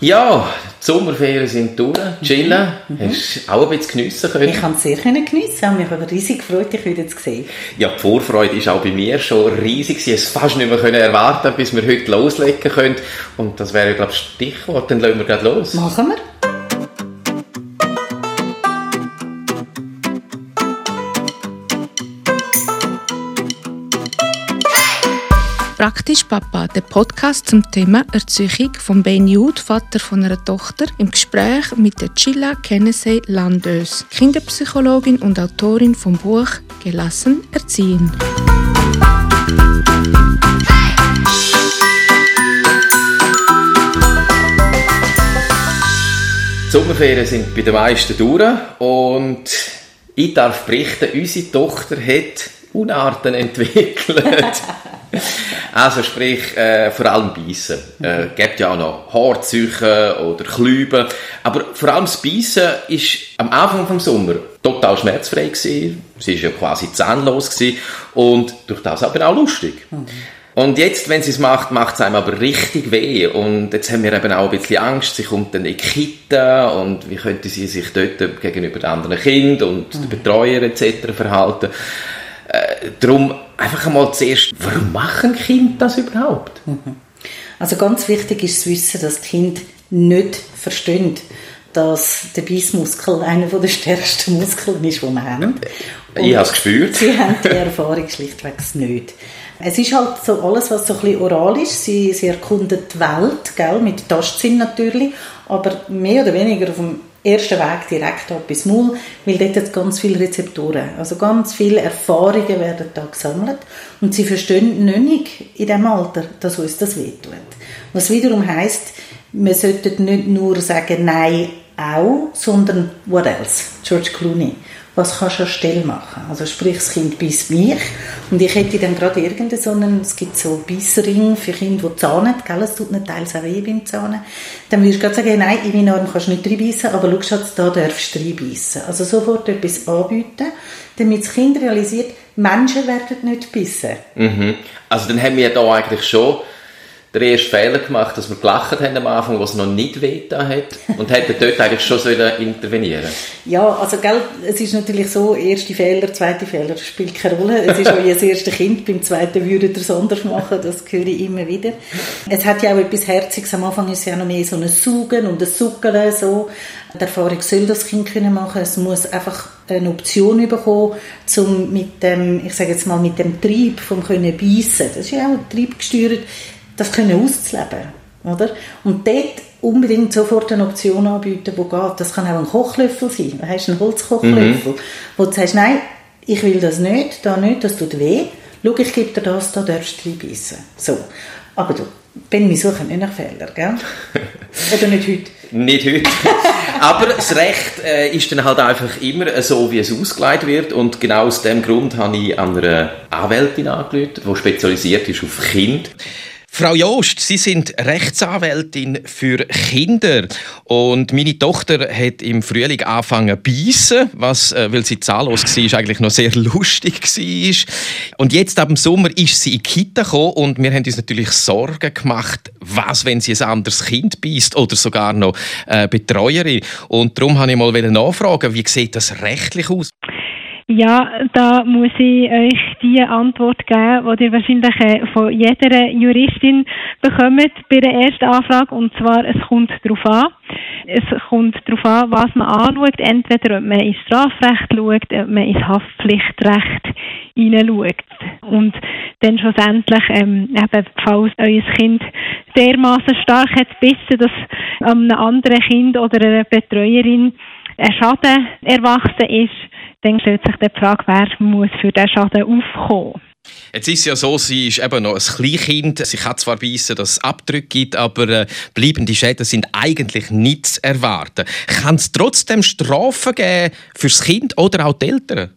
Ja, die Sommerferien sind durch. Chillen. Mhm. Hast du auch ein bisschen geniessen können? Ich kann es sehr geniessen und mich aber riesig gefreut, dich wieder zu sehen. Ja, die Vorfreude ist auch bei mir schon riesig. Ich es fast nicht mehr erwarten bis wir heute loslegen können. Und das wäre, glaube ich, Stichwort. Dann lassen wir gerade los. Machen wir. Praktisch Papa, der Podcast zum Thema Erziehung von Ben Jude, Vater von einer Tochter, im Gespräch mit der Chilla Kennedy Landös, Kinderpsychologin und Autorin vom Buch Gelassen erziehen. Die Sommerferien sind bei den meisten durch und ich darf berichten, unsere Tochter hat Unarten entwickelt. also sprich, äh, vor allem Beißen. Äh, gibt ja auch noch Haarzüche oder Klüben. Aber vor allem das Beißen ist am Anfang des Sommer total schmerzfrei gewesen. Sie war ja quasi zahnlos gewesen. Und durch das aber auch lustig. Mhm. Und jetzt, wenn sie es macht, macht es einem aber richtig weh. Und jetzt haben wir eben auch ein bisschen Angst, sie kommt dann in die Kita und wie könnte sie sich dort gegenüber den anderen Kindern und mhm. den Betreuer etc. verhalten. Äh, darum einfach einmal zuerst, warum machen Kinder das überhaupt? Mhm. Also ganz wichtig ist zu wissen, dass die Kinder nicht verstehen, dass der Beißmuskel einer der stärksten Muskeln ist, die wir haben. Und ich habe es gespürt. Sie haben die Erfahrung schlichtweg nicht. Es ist halt so alles, was so ein bisschen oral ist. Sie, sie erkunden die Welt, gell, mit Tastsinn natürlich, aber mehr oder weniger auf dem ersten Weg direkt ab bis Maul, weil dort hat ganz viele Rezeptoren, also ganz viele Erfahrungen werden da gesammelt und sie verstehen nicht in dem Alter, dass uns das wehtut. Was wiederum heißt, wir sollten nicht nur sagen Nein auch, sondern what else? George Clooney was kannst du anstelle machen? Also sprich, das Kind beißt mich und ich hätte dann gerade irgendeinen so einen, es gibt so Bissering für Kinder, die zahnen, gell? es tut nicht teils auch weh beim Zahnen, dann würdest du gerade sagen, nein, in meinen Arm kannst du nicht reinbeissen, aber schau, Schatz, da darfst du reinbeissen. Also sofort etwas anbieten, damit das Kind realisiert, Menschen werden nicht bissen. Mhm. Also dann haben wir da eigentlich schon den ersten Fehler gemacht, dass wir gelacht haben am Anfang, was noch nicht wehgetan hat und hätten dort eigentlich schon intervenieren Ja, also gell, es ist natürlich so, erste Fehler, zweite Fehler spielt keine Rolle. Es ist euer erstes Kind, beim zweiten würde ihr es anders machen, das höre ich immer wieder. Es hat ja auch etwas Herziges, am Anfang ist es ja noch mehr so ein Saugen und ein Suckeln, so. Die Erfahrung soll das Kind können machen, es muss einfach eine Option bekommen, um mit dem, ich sage jetzt mal, mit dem Trieb vom können beißen. Das ist ja auch triebgesteuert das können auszuleben. Oder? Und dort unbedingt sofort eine Option anbieten, die geht. Das kann auch ein Kochlöffel sein. Du hast einen Holzkochlöffel, mhm. wo du sagst, nein, ich will das nicht, da nicht, das tut weh. Schau, ich gebe dir das, da darfst du reinbeissen. So. Aber du, Ben, wir suchen nicht nach Fehlern, gell? Oder nicht heute? nicht heute. Aber das Recht äh, ist dann halt einfach immer so, wie es ausgelegt wird. Und genau aus dem Grund habe ich an einer Anwältin angerufen, die spezialisiert ist auf Kinder. Frau Joost, Sie sind Rechtsanwältin für Kinder und meine Tochter hat im Frühling angefangen zu beißen, was, äh, weil sie zahllos war, eigentlich noch sehr lustig war. Und jetzt ab dem Sommer ist sie in die Kita gekommen und wir haben uns natürlich Sorgen gemacht, was, wenn sie ein anderes Kind beißt oder sogar noch äh, Betreuerin. Und darum habe ich mal nachfragen, wie sieht das rechtlich aus? Ja, da muss ich euch die Antwort geben, die ihr wahrscheinlich äh, von jeder Juristin bekommt bei der ersten Anfrage. Und zwar, es kommt darauf an. Es kommt darauf an, was man anschaut. Entweder, ob man ins Strafrecht schaut, ob man ins Haftpflichtrecht hineinschaut. Und dann schlussendlich, ähm, eben, falls euer Kind dermaßen stark hat bissen, dass einem anderen Kind oder einer Betreuerin ein Schaden erwachsen ist, dann stellt sich die Frage, wer muss für diesen Schaden aufkommen. Jetzt ist es ja so, sie ist eben noch ein Kleinkind. Sie kann zwar beißen, dass es Abdrücke gibt, aber äh, bleibende Schäden sind eigentlich nicht zu erwarten. Kann es trotzdem Strafen geben für das Kind oder auch die Eltern?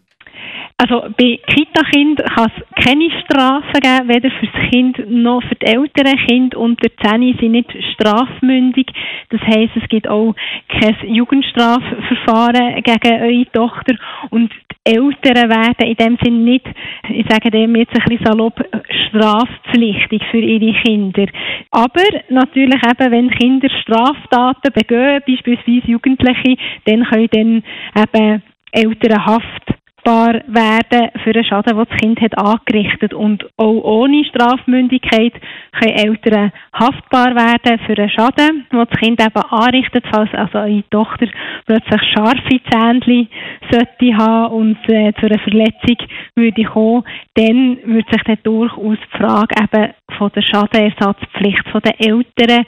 Also bei Kita-Kind kann es keine Strafen geben, weder für das Kind noch für die älteren Kinder unter 10 sind nicht strafmündig. Das heisst, es gibt auch kein Jugendstrafverfahren gegen eure Tochter und die Eltern werden in dem Sinn nicht, ich sage dem jetzt ein bisschen salopp, strafpflichtig für ihre Kinder. Aber natürlich eben, wenn Kinder Straftaten begehen, beispielsweise Jugendliche, dann können dann eben Eltern Haft strafbar werden für einen Schaden, den das Kind hat angerichtet. Und auch ohne Strafmündigkeit können Eltern haftbar werden für einen Schaden, den das Kind eben anrichtet, falls also eine Tochter plötzlich scharfe Zähnchen sollte haben und äh, zu einer Verletzung würde kommen, dann würde sich dann durchaus die Frage eben von der Schadenersatzpflicht der Eltern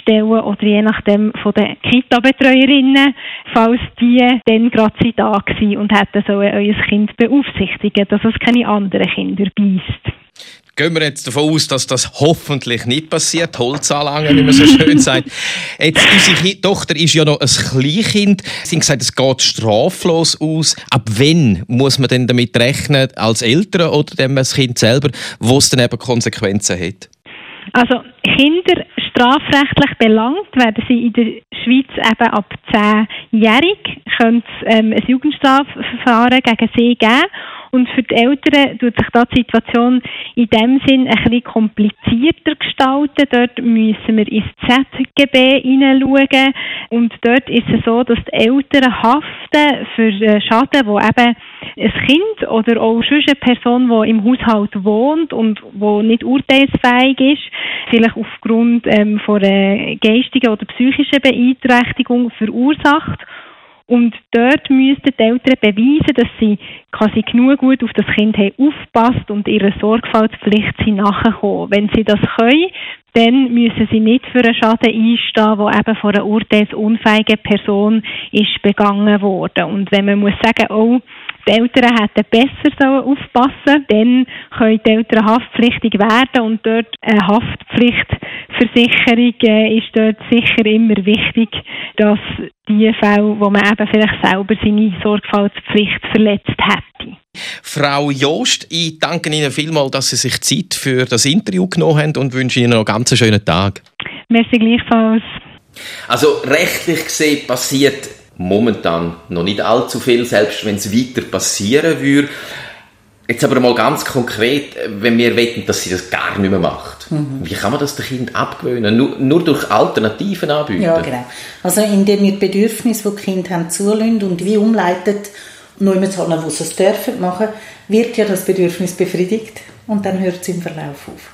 stellen oder je nachdem von den Kita-Betreuerinnen, falls die dann gerade da waren und hätten so euer Kind beaufsichtigen, dass es keine anderen Kinder beißt. Gehen wir jetzt davon aus, dass das hoffentlich nicht passiert. Holz anlangen, wie man so schön sagt. Jetzt, unsere Tochter ist ja noch ein Kleinkind. Sie haben gesagt, es geht straflos aus. Ab wann muss man denn damit rechnen, als Eltern oder dem das Kind selber, wo es dann eben Konsequenzen hat? Also Kinder strafrechtlich belangt werden sie in der Schweiz eben ab 10-jährig, könnte es ähm, ein Jugendstrafverfahren gegen sie geben und für die Eltern tut sich da die Situation in dem Sinn ein bisschen komplizierter gestalten. Dort müssen wir ins ZGB hineinschauen. Und dort ist es so, dass die Eltern haften für Schaden, wo eben ein Kind oder auch schon eine Person, die im Haushalt wohnt und wo nicht urteilsfähig ist, vielleicht aufgrund ähm, von einer geistigen oder psychischen Beeinträchtigung verursacht und dort müssten die Eltern beweisen, dass sie quasi genug gut auf das Kind haben aufgepasst und ihrer Sorgfaltspflicht sind nachgekommen. Wenn sie das können, dann müssen sie nicht für einen Schaden einstehen, der eben von einer urteilsunfähigen Person ist begangen worden. Und wenn man muss sagen, oh, die Eltern hätten besser aufpassen dann können die Eltern haftpflichtig werden und dort eine Haftpflichtversicherung äh, ist dort sicher immer wichtig, dass die Fälle, wo man eben vielleicht selber seine Sorgfaltspflicht verletzt hätte. Frau Joost, ich danke Ihnen vielmals, dass Sie sich Zeit für das Interview genommen haben und wünsche Ihnen noch einen ganz schönen Tag. Merci gleichfalls. Also rechtlich gesehen passiert momentan noch nicht allzu viel, selbst wenn es weiter passieren würde. Jetzt aber mal ganz konkret, wenn wir wetten, dass sie das gar nicht mehr macht. Mhm. Wie kann man das dem Kind abgewöhnen? Nur, nur, durch Alternativen anbieten? Ja, genau. Also indem wir die Bedürfnisse, die die Kinder haben, zulassen und wie umleitet, nur mit wo sie es dürfen machen, wird ja das Bedürfnis befriedigt und dann hört es im Verlauf auf.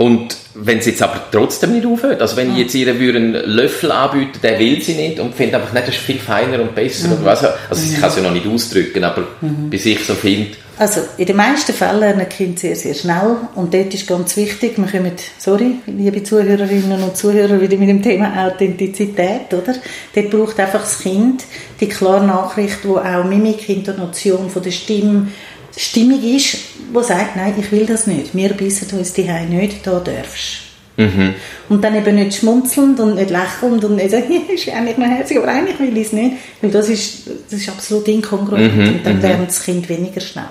Und wenn sie jetzt aber trotzdem nicht aufhört, also wenn ich jetzt ihr einen Löffel anbieten, der will sie nicht und findet einfach nicht, das ist viel feiner und besser mhm. oder was. Also ich kann es ja noch nicht ausdrücken, aber mhm. bis ich so finde. Also in den meisten Fällen lernen Kind sehr, sehr schnell und dort ist ganz wichtig, wir kommen, sorry, liebe Zuhörerinnen und Zuhörer, wieder mit dem Thema Authentizität, oder? Dort braucht einfach das Kind die klare Nachricht, wo auch Mimik, Intonation von der Stimme, stimmig ist, wo sagt, nein, ich will das nicht, wir bissen uns die nicht, da darfst mhm. Und dann eben nicht schmunzelnd und nicht lächelnd und nicht sagen, ist eigentlich noch herzig, aber eigentlich will ich es nicht, weil das ist, das ist absolut inkongruent mhm. und dann mhm. lernt das Kind weniger schnell.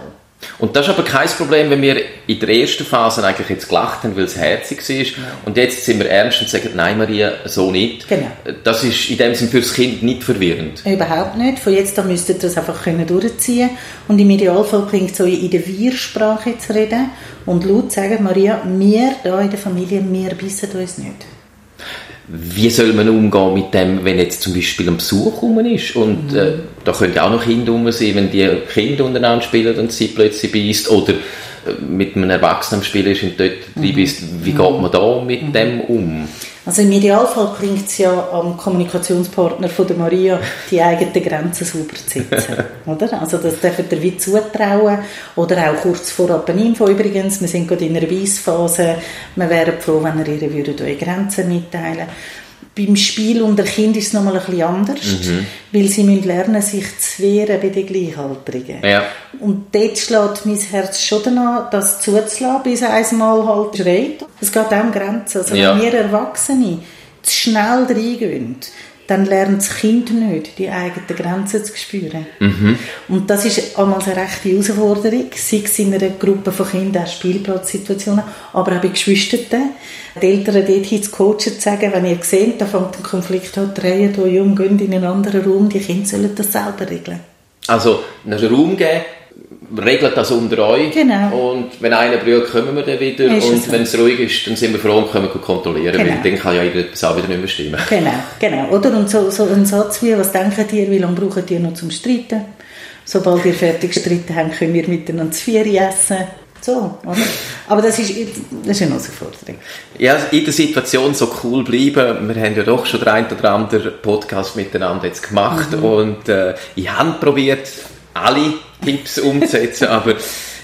Und das ist aber kein Problem, wenn wir in der ersten Phase eigentlich jetzt gelacht haben, weil es herzig war. Ja. Und jetzt sind wir ernst und sagen, nein Maria, so nicht. Genau. Das ist in dem Sinne für das Kind nicht verwirrend. Überhaupt nicht. Von jetzt an müsst ihr das einfach können durchziehen Und im Idealfall klingt so in der Wir-Sprache zu reden und laut sagen, Maria, wir hier in der Familie, wir bissen uns nicht wie soll man umgehen mit dem, wenn jetzt zum Beispiel ein Besuch rum ist und mhm. äh, da können auch noch Kinder rum sein, wenn die Kinder untereinander spielen und sie plötzlich beißt oder mit einem Erwachsenen spielen ist und dort mhm. bist, wie geht man da mit mhm. dem um? Also im Idealfall klingt es ja am Kommunikationspartner von der Maria, die eigenen Grenzen sauber zu setzen. oder? Also das dürfen ihr wie zutrauen. Oder auch kurz vor eine Info übrigens, wir sind gerade in einer Weissphase, wir wären froh, wenn ihr ihr würdet eure Grenzen mitteilen beim Spiel unter Kind ist es nochmal ein bisschen anders, mhm. weil sie müssen lernen, sich zu wehren bei den Gleichaltrigen. Ja. Und dort schlägt mein Herz schon danach, das zuzulassen, bis einmal halt schreit. Es geht auch um Grenzen. Also ja. wenn wir Erwachsene zu schnell reingehen, dann lernt das Kind nicht, die eigenen Grenzen zu spüren. Mhm. Und das ist einmal eine rechte Herausforderung, sei es in einer Gruppe von Kindern, auch Spielplatzsituationen, aber auch bei Geschwistern. Die Eltern dorthin zu coachen, zu sagen, wenn ihr seht, da fängt ein Konflikt an, drehen euch um, gehen in einen anderen Raum, die Kinder sollen das selber regeln. Also einen Raum geben, regelt das unter euch. Genau. Und wenn einer brüllt, kommen wir dann wieder. Ist und so. wenn es ruhig ist, dann sind wir froh und können kontrollieren. Genau. Weil dann kann ja irgendetwas auch wieder nicht mehr stimmen. Genau, genau. Oder? Und so, so ein Satz wie, was denken ihr, wie lange braucht ihr noch zum Streiten? Sobald ihr fertig gestritten habt, können wir miteinander das Vieri essen. So, oder? Aber das ist, das ist eine Herausforderung. Ja, in der Situation so cool bleiben. Wir haben ja doch schon den einen oder anderen Podcast miteinander jetzt gemacht Mhm. und äh, ich habe probiert, alle Tipps umzusetzen, aber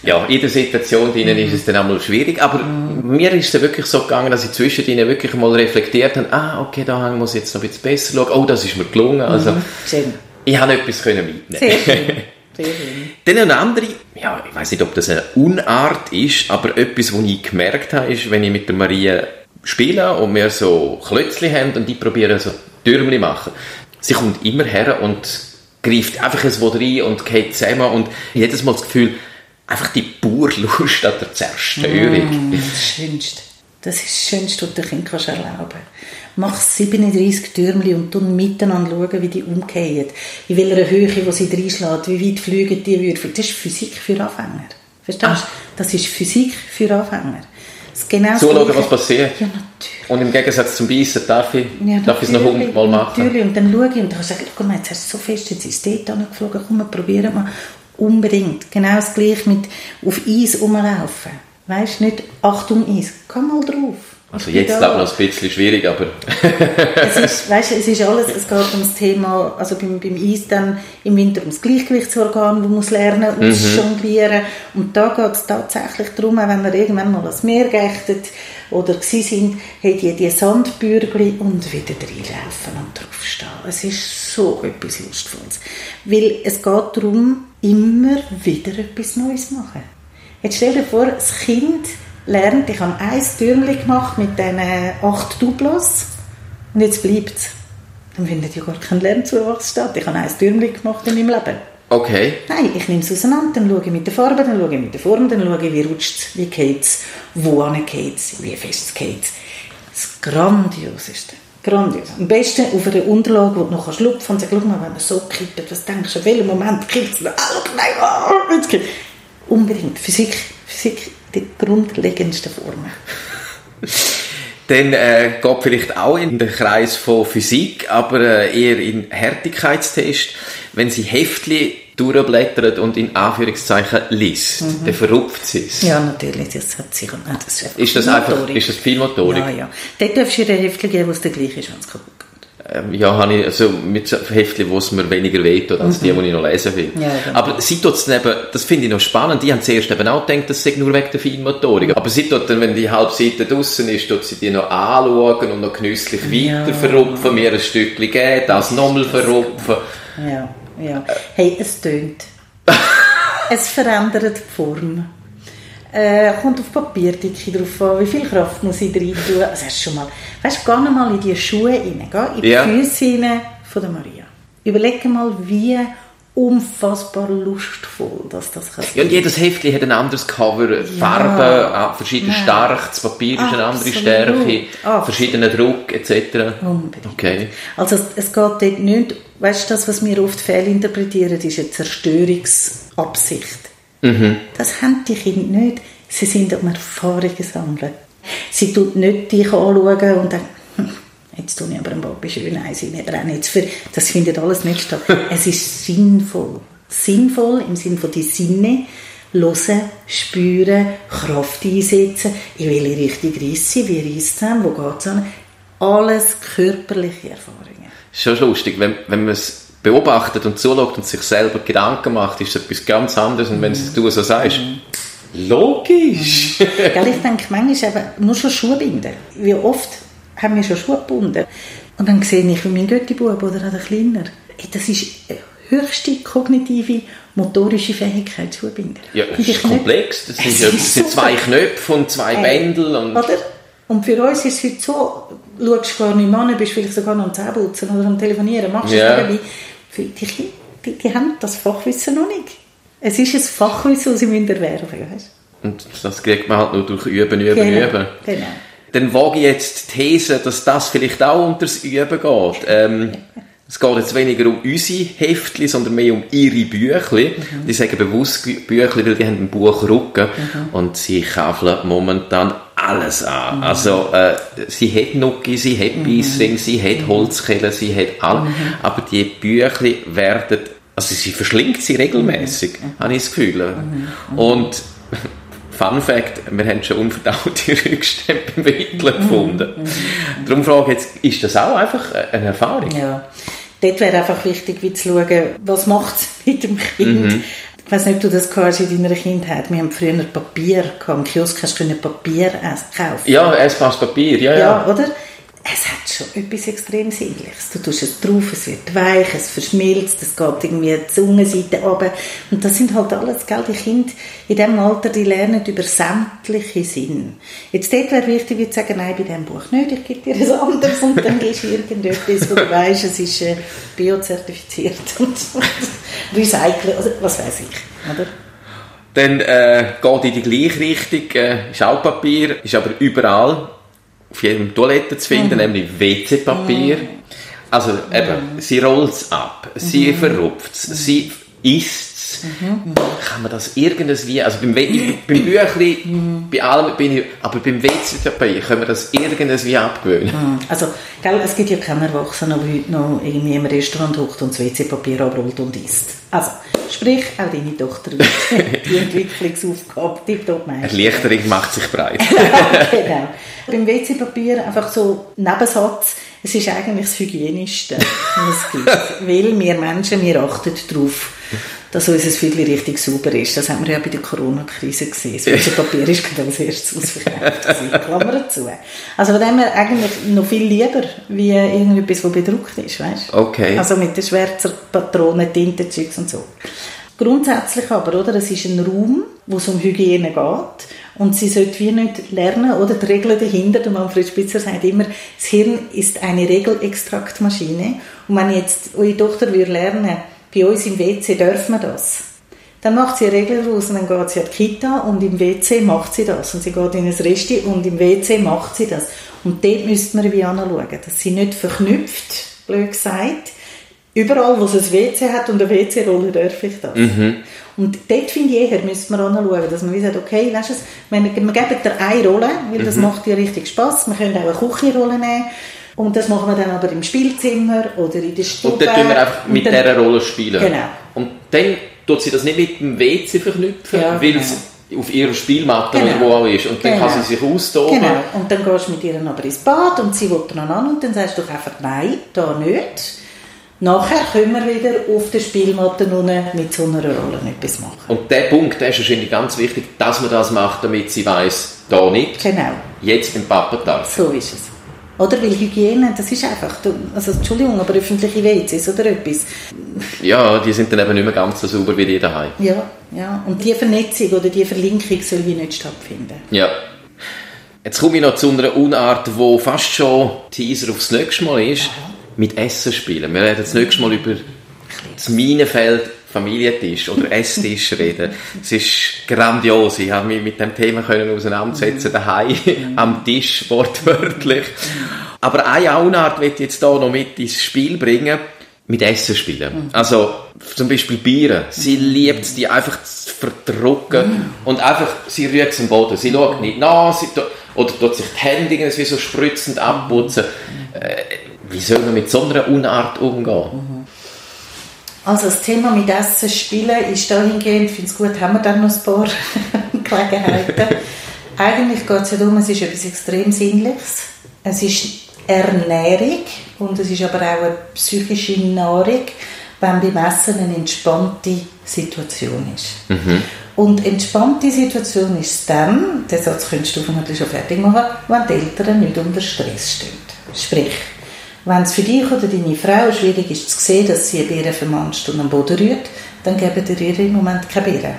ja, in der Situation drinnen ist es dann einmal schwierig, aber mir ist es dann wirklich so gegangen, dass ich zwischen ihnen wirklich mal reflektiert habe, ah, okay, da muss ich jetzt noch ein bisschen besser schauen, oh, das ist mir gelungen, also Schön. ich habe etwas können mitnehmen Sehr schön. Sehr schön. dann eine andere, ja, ich weiß nicht, ob das eine Unart ist, aber etwas, was ich gemerkt habe, ist, wenn ich mit der Maria spiele und wir so Klötzchen haben und die probieren so Türmchen machen. Sie kommt immer her und greift einfach ein Wort rein und geht zusammen und jedes Mal das Gefühl, einfach die pure Lust an der Zerstörung. Das Schönste. Das ist das Schönste, was du Kind kannst erlauben Mach 37 Türmchen und dann miteinander schauen, wie die umgehen. In welcher Höhe wo sie reinschlägt, wie weit fliegen die Würfel. Das ist Physik für Anfänger. Verstehst du? Das ist Physik für Anfänger. Das genau das Zuschauen, Gleiche. was passiert. Ja, natürlich. Und im Gegensatz zum Beißen darf ich, Ja, darf ich es noch hundertmal machen. Natürlich, und dann schaue ich und dann sage ich, guck mal, jetzt hast du so fest, jetzt ist es dort angeflogen, komm, wir probieren mal. Unbedingt. Genau das gleiche mit auf Eis rumlaufen. Weißt du, nicht Achtung Eis, komm mal drauf. Also jetzt glaube ich noch ein bisschen schwierig, aber es ist, weißt es ist alles, es geht ums Thema, also beim, beim Eis dann im Winter ums Gleichgewichtsorgan, du musst lernen, ausjonglieren. Und da geht es tatsächlich darum, wenn wir irgendwann mal ans Meer geächtet oder gsi sind, hat die, die Sandbürgli und wieder reinlaufen und draufstehen. Es ist so etwas Lustvolles. Weil es geht darum, immer wieder etwas Neues machen. Jetzt stell dir vor, das Kind lernt, ich habe ein Türmchen gemacht mit diesen acht Duplos und jetzt bleibt es. Dann findet ja gar kein Lernzuwachs statt. Ich habe ein Türmchen gemacht in meinem Leben. okay. Nein, ich nehme es auseinander, dann schaue ich mit der Farbe, dann schaue ich mit der Form, dann schaue ich, wie rutscht es, wie geht es, wo geht es, wie fest geht es. Das Grandioseste. Grandios. Am besten auf einer Unterlage, wo du noch schlupfen kannst und sagst, schau mal, wenn er so kippt, was denkst du, in welchem Moment kippt es? Ah, schau, nein, ah, jetzt kippt Unbedingt. Physik, Physik, die grundlegendsten Formen. Dann äh, geht vielleicht auch in den Kreis von Physik, aber äh, eher in Härtigkeitstest. Wenn sie Heftli durchblättert und in Anführungszeichen liest, dann verrupft sie es. Mhm. Ja, natürlich, das hat sicher das ist, einfach Ist das einfach, Motorik. ist das viel Motorik? Ja, ja. Dort darfst du ihr ein Heftchen geben, wo es der gleich ist, wenn es kaputt geht. Ja, habe ich, also mit so Heftchen, wo es mir weniger wehtut, als die, die ich noch lesen will. Mhm. Ja, genau. Aber sie tut es eben, das finde ich noch spannend, die haben zuerst eben auch gedacht, das sei nur wegen der Feinmotorik. Aber sie tut dann, wenn die halbe Seite draussen ist, tut sie die noch anschauen und noch genüsslich Ja. weiter verrupfen, mir ein Stückchen geben, das nochmal verrupfen. Ja, ja. Hey, es tönt. es verändert die Form. Äh, kommt auf Papierdicke drauf an, wie viel Kraft muss ich rein tun. Also du schon mal, weißt du, geh mal in die Schuhe rein, geh in die Ja. Füße rein von der Maria. Überlege mal, wie unfassbar lustvoll dass das kann Ja, und jedes Heftchen hat ein anderes Cover, Farben, äh, verschiedene Nein. Stärke, das Papier ist eine andere Absolut. Stärke, Absolut. verschiedener Druck etc. Unbedingt. Okay. Also es, es geht dort nicht, weißt du, das, was wir oft fehlinterpretieren, ist eine Zerstörungsabsicht. Das haben die Kinder nicht. Sie sind um Erfahrungen sammeln. Sie tut nicht dich anschauen und denkt, hm, jetzt tue ich aber ein Baby schön eins rein. Jetzt für, das findet alles nicht statt. es ist sinnvoll. Sinnvoll im Sinne von die Sinne, hören, spüren, Kraft einsetzen, in welche Richtung reisst sie, wie reisst sie, wo geht es an. Alles körperliche Erfahrungen. Ist schon lustig, wenn, wenn man es beobachtet und zuschaut und sich selber Gedanken macht, ist etwas ganz anderes. Und wenn du so sagst, logisch. Gell, ich denke manchmal eben, nur schon Schuhe binden. Wie oft haben wir schon Schuhe gebunden? Und dann sehe ich, wie mein Göttibub oder auch der Kleiner, das ist höchste kognitive, motorische Fähigkeit, Schuhe binden. Ja, die ist komplex. Das Es sind, ja, ist das sind zwei Knöpfe und zwei Ey, Bändel. Und Oder? Und für uns ist es heute so, du schaust gar nicht mehr an, bist vielleicht sogar noch am Zähneputzen oder am Telefonieren, machst es Ja. nebenbei. Für die Kinder, die, die haben das Fachwissen noch nicht. Es ist ein Fachwissen, das sie erwerben müssen. und das kriegt man halt nur durch Üben, Üben, Genau. Üben. genau. Dann wage ich jetzt die These, dass das vielleicht auch unter das Üben geht. Ähm, es geht jetzt weniger um unsere Heftchen, sondern mehr um ihre Büchli. Mhm. Die sagen bewusst Büchli, weil die haben einen Buchrücken mhm. und sie kaufen momentan alles an. Mhm. Also äh, sie hat Nuki, sie hat Bissing, mhm. sie hat Holzkelle, sie hat alles. Mhm. Aber die Büchli werden, also sie verschlingt sie regelmäßig, mhm. habe ich das Gefühl. Und Fun Fact, wir haben schon unverdaute Rückstände beim Wickeln gefunden. Darum frage ich jetzt, ist das auch einfach eine Erfahrung? Ja. Dort wäre einfach wichtig, wie zu schauen, was macht es mit dem Kind. Ich weiß nicht, ob du das gehört in deiner Kindheit. Wir haben früher Papier gehabt. Im Kiosk hast du Papier kaufen. Ja, essbares Papier, ja, ja. Ja, oder? es hat schon etwas extrem Sinnliches. Du tust es drauf, es wird weich, es verschmilzt, es geht irgendwie die Zungenseite runter. Und das sind halt alles, gell, die Kinder in diesem Alter, die lernen über sämtliche Sinn. Jetzt dort wäre wichtig, zu sagen, nein, bei diesem Buch nicht, ich gebe dir ein anderes und dann gehst du irgendetwas, wo du weißt, es ist äh, biozertifiziert und, und recycelt, also, was weiß ich, oder? Dann äh, geht in die gleiche Richtung, äh, ist auch Papier, ist aber überall auf jedem Toilette zu finden, mhm. nämlich WC-Papier. Mhm. Also eben, sie rollt es ab, sie mhm. verrupft es, sie isst Mhm. Kann man das irgendwie, also beim, beim Büchli, mhm. bei allem bin ich, aber beim WC-Papier können wir das irgendwie abgewöhnen. Mhm. Also, gell, es gibt ja keine Erwachsenen, die heute noch irgendwie im Restaurant hockt und das WC-Papier abrollt und isst. Also, sprich, auch deine Tochter die Entwicklungsaufgabe tiptop meistern. Erleichterung macht sich breit. genau. Beim WC-Papier einfach so Nebensatz, es ist eigentlich das Hygienischste, was es gibt. Weil wir Menschen, wir achten darauf, dass unser Viertel richtig sauber ist. Das haben wir ja bei der Corona-Krise gesehen. Das WC-Papier ist gerade als erstes ausverkauft. Klammer zu. Also von dem her eigentlich noch viel lieber, wie irgendetwas, das bedruckt ist, weißt? Okay. Also mit den Schwärzer Patronen, Tintenzeugs und so. Grundsätzlich aber, oder, es ist ein Raum, wo es um Hygiene geht und sie sollte wie nicht lernen, oder? Die Regel dahinter, der Manfred Spitzer sagt immer, das Hirn ist eine Regelextraktmaschine. Und wenn jetzt eure Tochter würde lernen, bei uns im WC dürfen wir das, dann macht sie eine Regel daraus und dann geht sie an die Kita und im WC macht sie das. Und sie geht in ein Resti und im WC macht sie das. Und dort müsste man wie anschauen, dass sie nicht verknüpft, blöd gesagt, überall, wo es ein WC hat und eine WC-Rolle, darf ich das. Mhm. Und dort finde ich eher, müsste man anschauen, dass man wie sagt, okay, weißt du, wir, geben dir eine Rolle, weil das mhm. macht dir richtig Spass. Wir können auch eine Küchenrolle nehmen. Und das machen wir dann aber im Spielzimmer oder in der Stube. Und dann tun wir einfach mit dieser Rolle spielen. Genau. Und dann tut sie das nicht mit dem WC verknüpfen, ja, weil genau. sie auf ihrer Spielmatte genau. oder wo auch ist. Und dann genau. kann sie sich austoben. Genau. Und dann gehst du mit ihr aber ins Bad und sie will dann an und dann sagst du einfach, nein, da nicht Nachher können wir wieder auf der Spielmatte mit so einer Rolle etwas machen. Und der Punkt der ist wahrscheinlich ganz wichtig, dass man das macht, damit sie weiß, da nicht. Genau. Jetzt beim Papa darf. So ist es. Oder weil Hygiene, das ist einfach, also Entschuldigung, aber öffentliche WCs oder etwas. Ja, die sind dann eben nicht mehr ganz so sauber wie die daheim. Ja, ja. Und die Vernetzung oder die Verlinkung soll wie nicht stattfinden. Ja. Jetzt komme ich noch zu einer Unart, die fast schon Teaser aufs nächste Mal ist. Aha mit Essen spielen. Wir werden das nächste Mal über das Minenfeld Familientisch oder Esstisch reden. Es ist grandios. Ich habe mich mit dem Thema können auseinandersetzen daheim am Tisch wortwörtlich. Aber eine Unart wird jetzt hier noch mit ins Spiel bringen. Mit Essen spielen. Also, zum Beispiel Bieren. Sie liebt es, die einfach zu verdrucken. Und einfach, sie rührt es am Boden. Sie schaut nicht nach, sie oder tut sich die Hände irgendwie so spritzend abputzen. Äh, wie soll man mit so einer Unart umgehen? Also das Thema mit Essen spielen ist dahingehend, ich finde es gut, haben wir dann noch ein paar Gelegenheiten. Eigentlich geht es ja darum, es ist etwas extrem Sinnliches. Es ist Ernährung und es ist aber auch eine psychische Nahrung, wenn beim Essen eine entspannte Situation ist. Mhm. Und entspannte Situation ist dann, den Satz könntest du vermutlich schon fertig machen, wenn die Eltern nicht unter Stress stehen. Sprich, wenn es für dich oder deine Frau schwierig ist zu sehen, dass sie eine Beere vermanscht und am Boden rührt, dann geben ihr ihr im Moment keine Beere.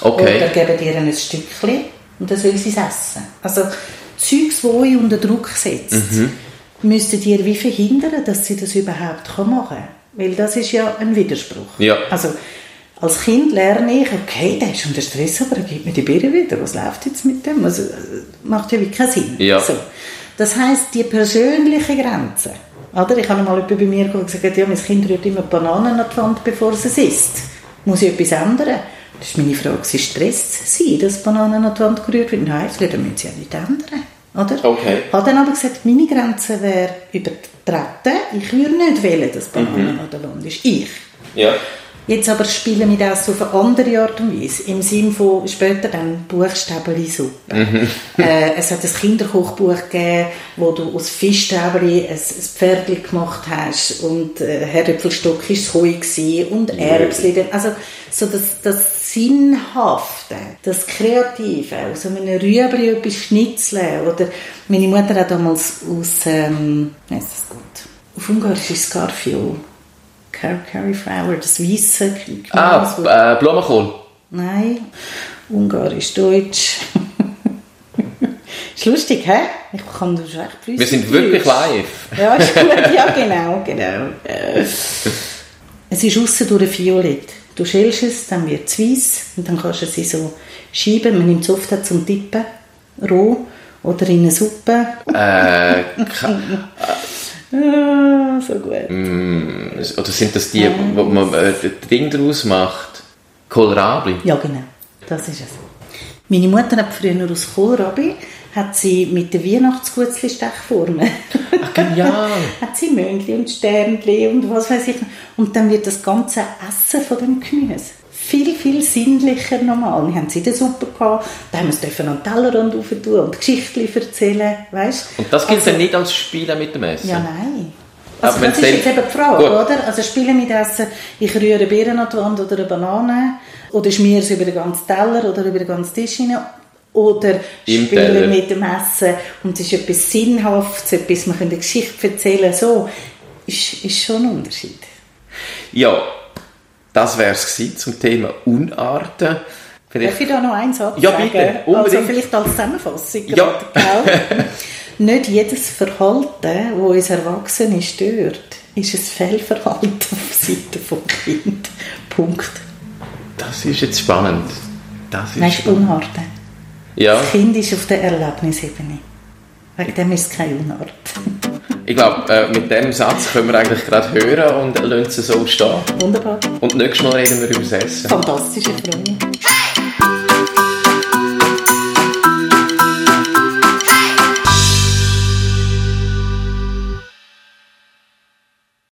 Okay. Oder geben ihr ein Stückchen und dann soll sie es essen. Also Zeugs, die euch unter Druck setzt, mhm. müsstet ihr wie verhindern, dass sie das überhaupt machen kann. Weil das ist ja ein Widerspruch. Ja. Also als Kind lerne ich, okay, der ist unter Stress, aber er gibt mir die Beere wieder. Was läuft jetzt mit dem? Also, macht ja wirklich keinen Sinn. Ja. So. Das heißt, die persönliche Grenze Oder? Ich habe mal jemand bei mir gesagt, ja, mein Kind rührt immer Bananen an die Wand, bevor es es isst. Muss ich etwas ändern? Das ist meine Frage, stresst sie, dass Bananen an die Wand gerührt werden? Nein, das müssen sie ja nicht ändern. Oder? Okay. Hat dann aber gesagt, meine Grenze wäre übertreten. Ich würde nicht wählen, dass Bananen Mhm. an der Wand ist. Ich. Ja. Jetzt aber spielen wir das auf eine andere Art und Weise. Im Sinne von später dann Buchstäbeli-Suppe. Äh, es hat ein Kinderkochbuch gegeben, wo du aus Fischstäbeli ein, ein Pferdli gemacht hast und äh, Herdöpfelstock war das Heu und Erbsli. Also so das, das Sinnhafte, das Kreative, aus einem Rüebli etwas schnitzeln. Oder meine Mutter hat damals aus, ähm, ist das gut, auf Ungarisch ist Scarfio. Car Cauliflower, das weiße Gemüse. Ah, äh, Blumenkohl. Nein, Ungarisch, Deutsch. ist lustig, hä? Ich kann das recht flüssig Wir sind wirklich live. Ja, ist gut, ja genau, genau. Äh, Es ist aussen durch Violett. Du schälst es, dann wird es weiss und dann kannst du es in so Scheiben, man nimmt es oft auch zum Tippen, roh oder in eine Suppe. Äh, Ah, so gut. Mm. oder sind das die, wo man äh, das Ding daraus macht? Kohlrabi? Ja, genau. Das ist es. Meine Mutter hat früher aus Kohlrabi hat sie mit den Weihnachtsgutzli-Stechformen Ach, genial. hat sie Möndli und Sternli und was weiß ich. Und dann wird das ganze Essen von dem Gemüse viel, viel sinnlicher normal. Wir haben sie der Suppe gehabt, da haben wir es an den Tellerrand rauf tun und Geschichten erzählen, weißt? Und das gilt Also- dann nicht als Spielen mit dem Essen? Ja, nein. Aber Also wenn das ist jetzt eben die Frage, Gut. oder? Also spielen mit Essen, ich rühre Beeren an die Wand oder eine Banane oder schmiere es über den ganzen Teller oder über den ganzen Tisch hinein oder Im spielen Teller. mit dem Essen und es ist etwas Sinnhaftes, etwas, man kann eine Geschichte erzählen, so, ist, ist schon ein Unterschied. Ja, das wäre es zum Thema Unarten. Vielleicht Darf ich da noch einen Satz Ja, sagen? bitte, Also unbedingt. vielleicht als Zusammenfassung. Ja. Nicht jedes Verhalten, das uns Erwachsene stört, ist ein Fehlverhalten auf Seite vom Kind. Punkt. Das ist jetzt spannend. Das ist Nein, spannend. Unarten. Ja, Das Kind ist auf der Erlebnisebene. Wegen dem ist es keine Unart. Ich glaube, äh, mit dem Satz können wir eigentlich gerade hören und lassen es so stehen. Wunderbar. Und nächstes Mal reden wir über das Essen. Fantastisch, ich freue mich.